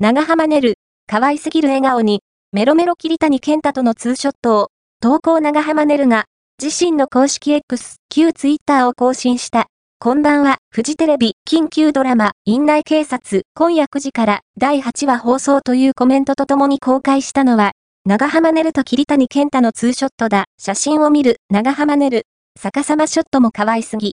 長浜ねる、可愛すぎる笑顔に、メロメロ桐谷健太とのツーショットを、投稿長浜ねるが、自身の公式 X、旧ツイッターを更新した。こんばんは、フジテレビ、緊急ドラマ、院内警察、今夜9時から第8話放送というコメントとともに公開したのは、長浜ねると桐谷健太のツーショットだ。写真を見る、長浜ねる。逆さまショットも可愛すぎ。